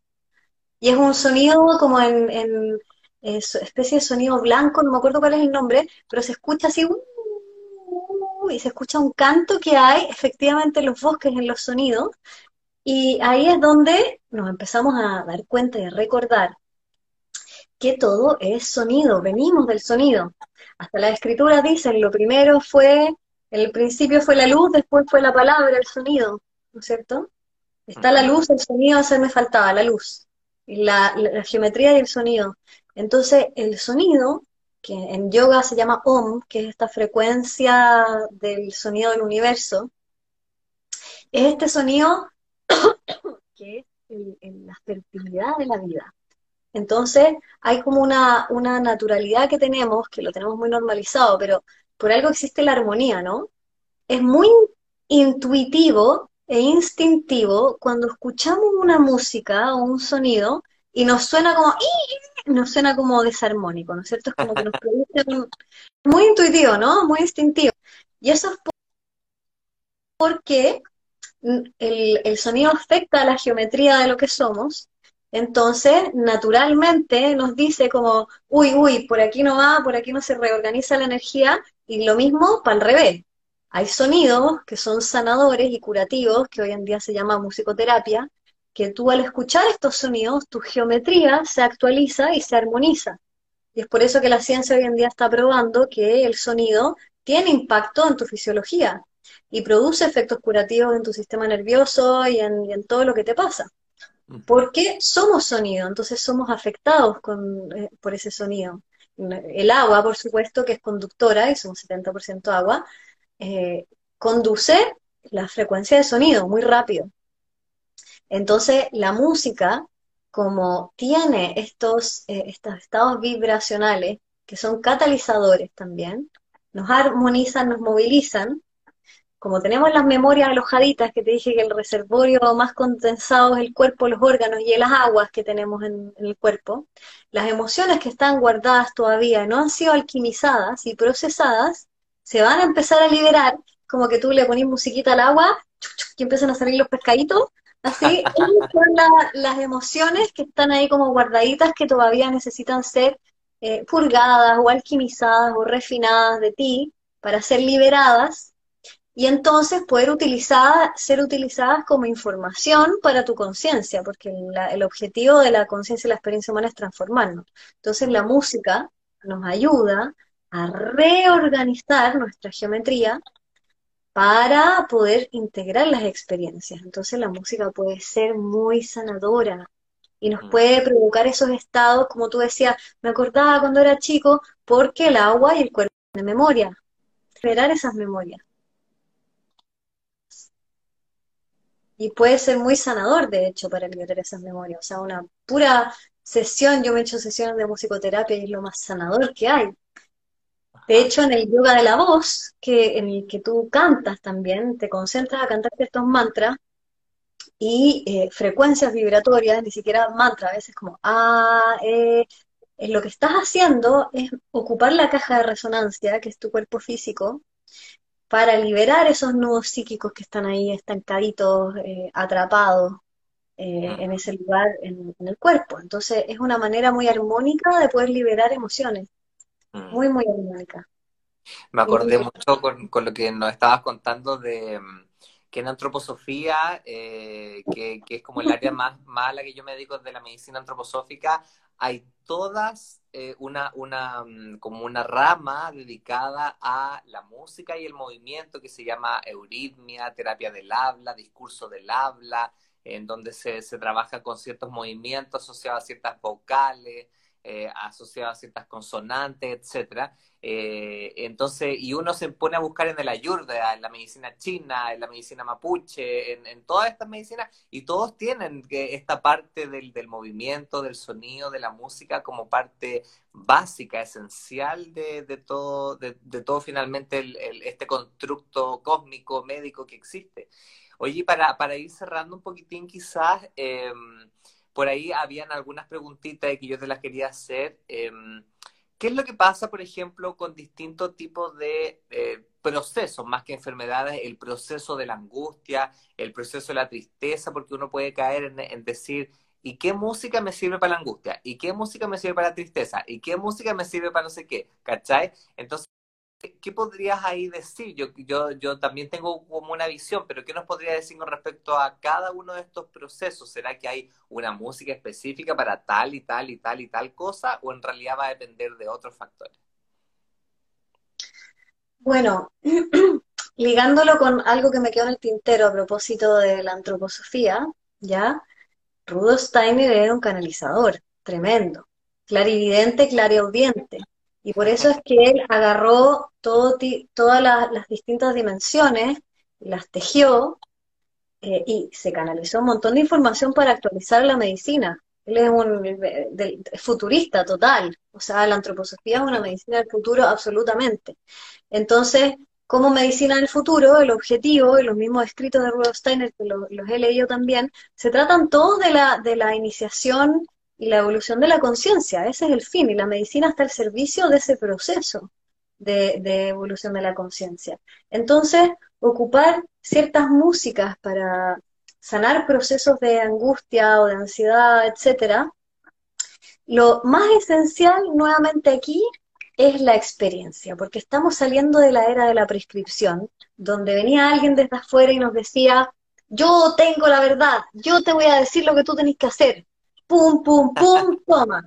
Y es un sonido como en, en, especie de sonido blanco, no me acuerdo cuál es el nombre, pero se escucha así, uh, y se escucha un canto que hay efectivamente en los bosques, en los sonidos, y ahí es donde nos empezamos a dar cuenta y a recordar que todo es sonido, venimos del sonido. Hasta la escritura dicen, lo primero fue, el principio fue la luz, después fue la palabra, el sonido, ¿no es cierto? Está la luz, el sonido, se me faltaba, la luz, la, la geometría y el sonido. Entonces, el sonido que en yoga se llama Om, que es esta frecuencia del sonido del universo, es este sonido que es la fertilidad de la vida. Entonces, hay como una, una naturalidad que tenemos, que lo tenemos muy normalizado, pero por algo existe la armonía, ¿no? Es muy intuitivo e instintivo cuando escuchamos una música o un sonido y nos suena como, nos suena como desarmónico, ¿no es cierto? Es como que nos produce muy intuitivo, ¿no? Muy instintivo. Y eso es porque el, el sonido afecta a la geometría de lo que somos, entonces, naturalmente nos dice como, uy, uy, por aquí no va, por aquí no se reorganiza la energía, y lo mismo para el revés. Hay sonidos que son sanadores y curativos, que hoy en día se llama musicoterapia, que tú al escuchar estos sonidos, tu geometría se actualiza y se armoniza. Y es por eso que la ciencia hoy en día está probando que el sonido tiene impacto en tu fisiología y produce efectos curativos en tu sistema nervioso y en, todo lo que te pasa. Porque somos sonido, entonces somos afectados eh, por ese sonido. El agua, por supuesto, que es conductora, y somos 70% agua, eh, conduce la frecuencia de sonido muy rápido. Entonces, la música, como tiene estos, eh, estos estados vibracionales, que son catalizadores también, nos armonizan, nos movilizan, como tenemos las memorias alojaditas, que te dije que el reservorio más condensado es el cuerpo, los órganos y las aguas que tenemos en, en, el cuerpo, las emociones que están guardadas todavía no han sido alquimizadas y procesadas, se van a empezar a liberar, como que tú le pones musiquita al agua y empiezan a salir los pescaditos, Así son las emociones que están ahí como guardaditas que todavía necesitan ser eh, purgadas o alquimizadas o refinadas de ti para ser liberadas y entonces poder ser utilizadas como información para tu conciencia, porque el objetivo de la conciencia y la experiencia humana es transformarnos. Entonces la música nos ayuda a reorganizar nuestra geometría para poder integrar las experiencias. Entonces la música puede ser muy sanadora y nos puede provocar esos estados, como tú decías, me acordaba cuando era chico, porque el agua y el cuerpo de memoria, liberar esas memorias. Y puede ser muy sanador, de hecho, para liberar esas memorias. O sea, una pura sesión, yo me he hecho sesiones de musicoterapia y es lo más sanador que hay. De hecho, en el yoga de la voz, que, en el que tú cantas también, te concentras a cantar estos mantras y eh, frecuencias vibratorias, ni siquiera mantras, a veces como ah, eh, lo que estás haciendo es ocupar la caja de resonancia, que es tu cuerpo físico, para liberar esos nudos psíquicos que están ahí estancaditos, eh, atrapados en ese lugar, en, el cuerpo. Entonces es una manera muy armónica de poder liberar emociones. Mm. Muy, muy armónica. Me acordé mucho con, con, lo que nos estabas contando de mm, que en antroposofía, eh, que, que, es como el área más mala que yo me dedico de la medicina antroposófica, hay todas eh, una, una, mm, como una rama dedicada a la música y el movimiento que se llama euritmia, terapia del habla, discurso del habla, en donde se, se trabaja con ciertos movimientos asociados a ciertas vocales, eh, asociado a ciertas consonantes, etcétera. Eh, entonces, y uno se pone a buscar en el ayurveda, en la medicina china, en la medicina mapuche, en, todas estas medicinas, y todos tienen que esta parte del, del, movimiento, del sonido, de la música como parte básica, esencial de, de todo, de, todo finalmente este constructo cósmico, médico que existe. Oye, para, para ir cerrando un poquitín quizás, eh, por ahí habían algunas preguntitas que yo te las quería hacer. Em, ¿Qué es lo que pasa, por ejemplo, con distintos tipos de eh, procesos, más que enfermedades, el proceso de la angustia, el proceso de la tristeza, porque uno puede caer en, en decir, ¿y qué música me sirve para la angustia? ¿Y qué música me sirve para la tristeza? ¿Y qué música me sirve para no sé qué? ¿Cachai? Entonces, ¿qué podrías ahí decir? Yo, yo, yo también tengo como una visión, pero ¿qué nos podría decir con respecto a cada uno de estos procesos? ¿Será que hay una música específica para tal y tal y tal y tal cosa? ¿O en realidad va a depender de otros factores? Bueno, ligándolo con algo que me quedó en el tintero a propósito de la antroposofía, ¿ya? Rudolf Steiner era un canalizador tremendo, clarividente, clariaudiente. Y por eso es que él agarró todas las, distintas dimensiones, las tejió eh, y se canalizó un montón de información para actualizar la medicina. Él es un futurista total, o sea, la antroposofía es una medicina del futuro absolutamente. Entonces, como medicina del futuro, el objetivo, y los mismos escritos de Rudolf Steiner, que los, los he leído también, se tratan todos de la, de la iniciación y la evolución de la conciencia, ese es el fin, y la medicina está al servicio de ese proceso de, evolución de la conciencia. Entonces, ocupar ciertas músicas para sanar procesos de angustia o de ansiedad, etcétera, lo más esencial nuevamente aquí es la experiencia, porque estamos saliendo de la era de la prescripción, donde venía alguien desde afuera y nos decía, yo tengo la verdad, yo te voy a decir lo que tú tenés que hacer, pum, pum, pum, toma.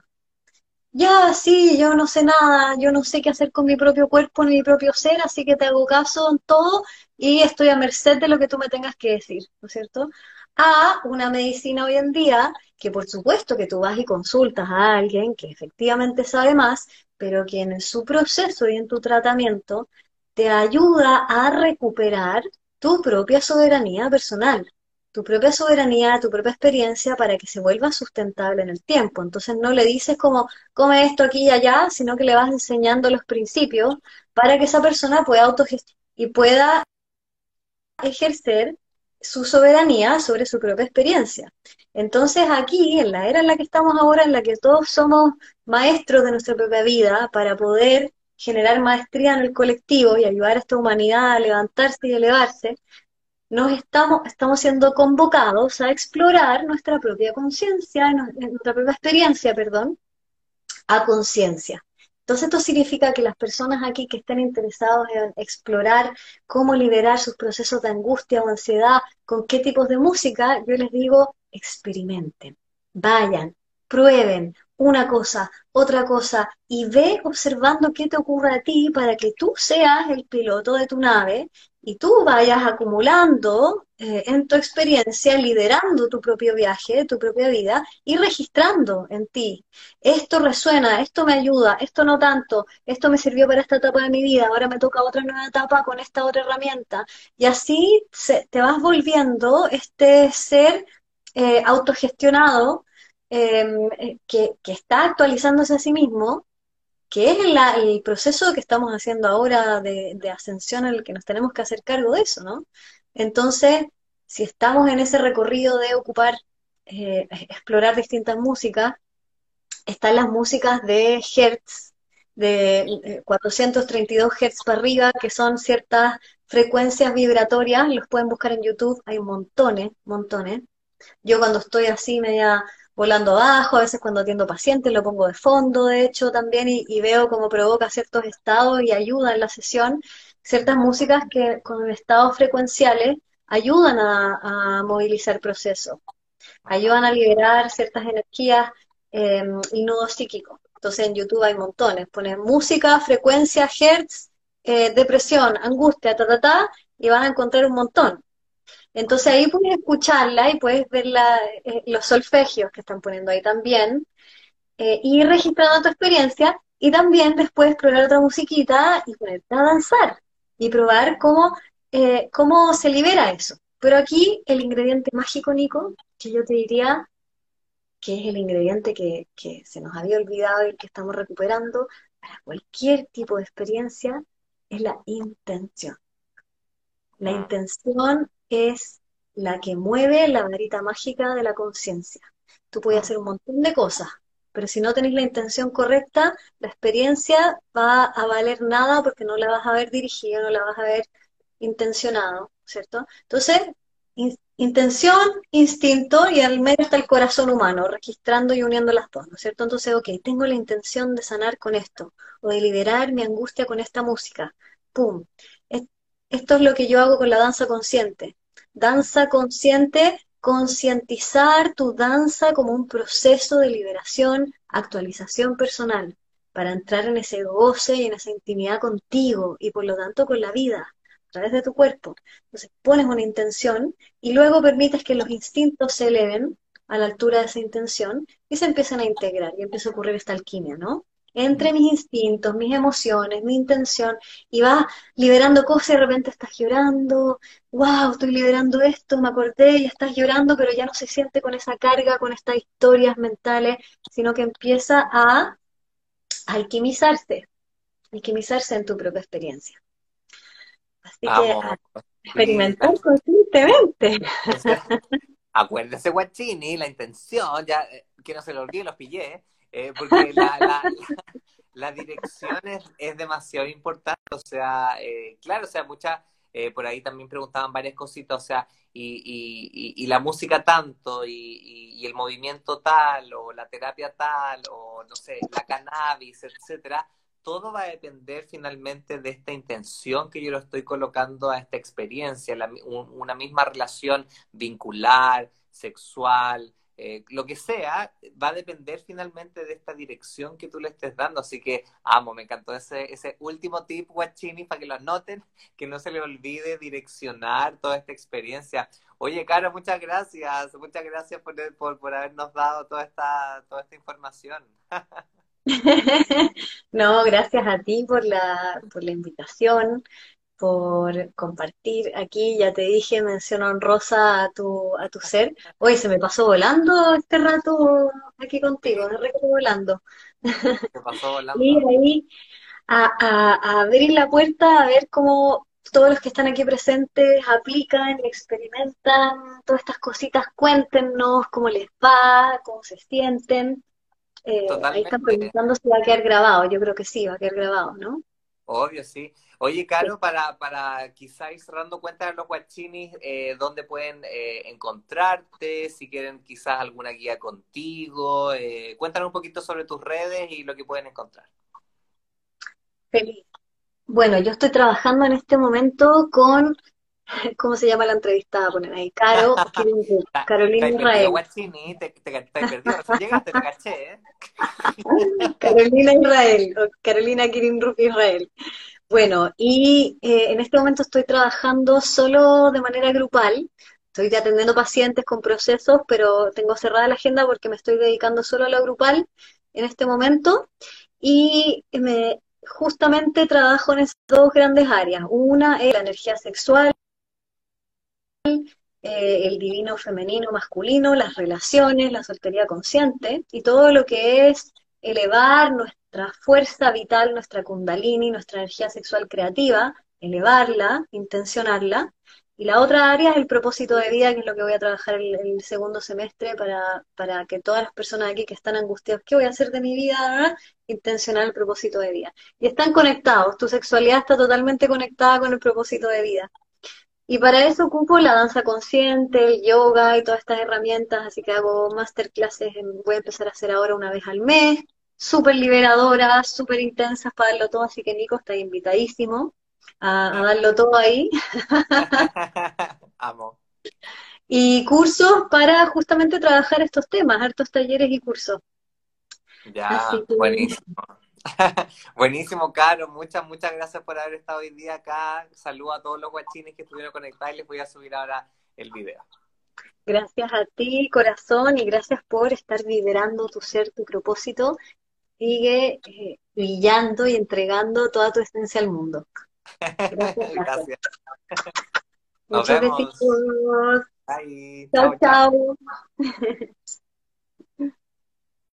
Ya, sí, yo no sé nada, yo no sé qué hacer con mi propio cuerpo ni mi propio ser, así que te hago caso en todo y estoy a merced de lo que tú me tengas que decir, ¿no es cierto? A una medicina hoy en día que por supuesto que tú vas y consultas a alguien que efectivamente sabe más, pero que en su proceso y en tu tratamiento te ayuda a recuperar tu propia soberanía personal tu propia soberanía, tu propia experiencia para que se vuelva sustentable en el tiempo. Entonces no le dices como, come esto aquí y allá, sino que le vas enseñando los principios para que esa persona pueda autogestionar y pueda ejercer su soberanía sobre su propia experiencia. Entonces aquí, en la era en la que estamos ahora, en la que todos somos maestros de nuestra propia vida, para poder generar maestría en el colectivo y ayudar a esta humanidad a levantarse y elevarse, nos estamos, estamos siendo convocados a explorar nuestra propia conciencia, nuestra propia experiencia, perdón, a conciencia. Entonces esto significa que las personas aquí que estén interesados en explorar cómo liberar sus procesos de angustia o ansiedad, con qué tipos de música, yo les digo, experimenten, vayan, prueben una cosa, otra cosa, y ve observando qué te ocurre a ti para que tú seas el piloto de tu nave y tú vayas acumulando eh, en tu experiencia, liderando tu propio viaje, tu propia vida y registrando en ti. Esto resuena, esto me ayuda, esto no tanto, esto me sirvió para esta etapa de mi vida, ahora me toca otra nueva etapa con esta otra herramienta. Y así te vas volviendo este ser eh, autogestionado em, eh, que, que está actualizándose a sí mismo que es el proceso que estamos haciendo ahora de, ascensión en el que nos tenemos que hacer cargo de eso, ¿no? Entonces, si estamos en ese recorrido de ocupar, eh, explorar distintas músicas, están las músicas de Hertz, de 432 eh, Hz para arriba, que son ciertas frecuencias vibratorias, los pueden buscar en YouTube, hay montones, montones. Yo cuando estoy así media volando abajo, a veces cuando atiendo pacientes lo pongo de fondo, de hecho, también, y, veo cómo provoca ciertos estados y ayuda en la sesión, ciertas músicas que con estados frecuenciales ayudan a, movilizar procesos, ayudan a liberar ciertas energías em, y nudos psíquicos. Entonces en YouTube hay montones, pones música, frecuencia, hertz, eh, depresión, angustia, ta, ta, ta, y van a encontrar un montón. Entonces ahí puedes escucharla y puedes ver eh, los solfegios que están poniendo ahí también, eh, y ir registrando tu experiencia, y también después probar otra musiquita y ponerte a danzar, y probar cómo, cómo se libera eso. Pero aquí el ingrediente mágico, Nico, que yo te diría que es el ingrediente que, se nos había olvidado y que estamos recuperando para cualquier tipo de experiencia, es la intención. La ah. intención es la que mueve la varita mágica de la conciencia. Tú puedes ah. hacer un montón de cosas, pero si no tenés la intención correcta, la experiencia va a valer nada porque no la vas a ver dirigida, no la vas a ver intencionado, ¿cierto? Entonces, intención, instinto y al medio está el corazón humano, registrando y uniendo las dos, ¿no es cierto? Entonces, ok, tengo la intención de sanar con esto, o de liberar mi angustia con esta música. ¡Pum! Esto es lo que yo hago con la danza consciente. Danza consciente, concientizar tu danza como un proceso de liberación, actualización personal, para entrar en ese goce y en esa intimidad contigo y por lo tanto con la vida través de tu cuerpo. Entonces pones una intención y luego permites que los instintos se eleven a la altura de esa intención y se empiezan a integrar y empieza a ocurrir esta alquimia, ¿no? Entre mis instintos, mis emociones, mi intención, y vas liberando cosas y de repente estás llorando, wow, estoy liberando esto, me acordé y estás llorando, pero ya no se siente con esa carga, con estas historias mentales, sino que empieza a alquimizarse, alquimizarse en tu propia experiencia. Así que experimentar constantemente. acuérdese, Guachini, la intención, ya eh, que no se lo olvide, los pillé, eh, porque la, la, dirección es, demasiado importante. O sea, eh, claro, o sea, muchas, por ahí también preguntaban varias cositas, o sea, y, y, la música tanto, y, y, el movimiento tal, o la terapia tal, o no sé, la cannabis, etcétera todo va a depender finalmente de esta intención que yo lo estoy colocando a esta experiencia, una misma relación vincular, sexual, eh, lo que sea, va a depender finalmente de esta dirección que tú le estés dando. Así que amo, me encantó ese, ese último tip, Guachini, para que lo anoten, que no se le olvide direccionar toda esta experiencia. Oye, Caro, muchas gracias, muchas gracias por, por, por habernos dado toda esta, toda esta información. no, gracias a ti por la, por la invitación, por compartir aquí. Ya te dije, mención honrosa a tu, a tu ser. Hoy se me pasó volando este rato aquí contigo, me recuerdo volando. Se pasó volando. y ahí a, a, abrir la puerta, a ver cómo todos los que están aquí presentes aplican, experimentan todas estas cositas, cuéntenos cómo les va, cómo se sienten. Eh, ahí están preguntando si va a quedar grabado. Yo creo que sí, va a quedar grabado, ¿no? Obvio, sí. Oye, Caro, para, para quizá ir cerrando cuentas de los guachinis, eh, ¿dónde pueden eh, encontrarte? Si quieren quizás alguna guía contigo. Eh, cuéntanos un poquito sobre tus redes y lo que pueden encontrar. Feliz. Bueno, yo estoy trabajando en este momento con ¿Cómo se llama la entrevistada? Ponen ahí, Caro, Carolina Israel. Carolina Israel, Carolina Kirin Israel. Bueno, y eh, en este momento estoy trabajando solo de manera grupal. Estoy atendiendo pacientes con procesos, pero tengo cerrada la agenda porque me estoy dedicando solo a lo grupal en este momento. Y me, justamente trabajo en esas dos grandes áreas. Una es la energía sexual, eh, el divino femenino masculino, las relaciones, la soltería consciente y todo lo que es elevar nuestra fuerza vital, nuestra kundalini, nuestra energía sexual creativa, elevarla, intencionarla. Y la otra área es el propósito de vida, que es lo que voy a trabajar el, el segundo semestre para, para, que todas las personas aquí que están angustiadas, ¿qué voy a hacer de mi vida? Intencionar el propósito de vida. Y están conectados, tu sexualidad está totalmente conectada con el propósito de vida. Y para eso ocupo la danza consciente, el yoga y todas estas herramientas, así que hago masterclasses, voy a empezar a hacer ahora una vez al mes, súper liberadoras, súper intensas para darlo todo, así que Nico está invitadísimo a, darlo todo ahí. Amo. Y cursos para justamente trabajar estos temas, hartos talleres y cursos. Ya, buenísimo. Buenísimo, Caro. Muchas, muchas gracias por haber estado hoy día acá. Saludo a todos los guachines que estuvieron conectados y les voy a subir ahora el video. Gracias a ti, corazón, y gracias por estar liderando tu ser, tu propósito. Sigue eh, brillando y entregando toda tu esencia al mundo. Gracias. gracias. Muchos besitos. Bye. chao. chao.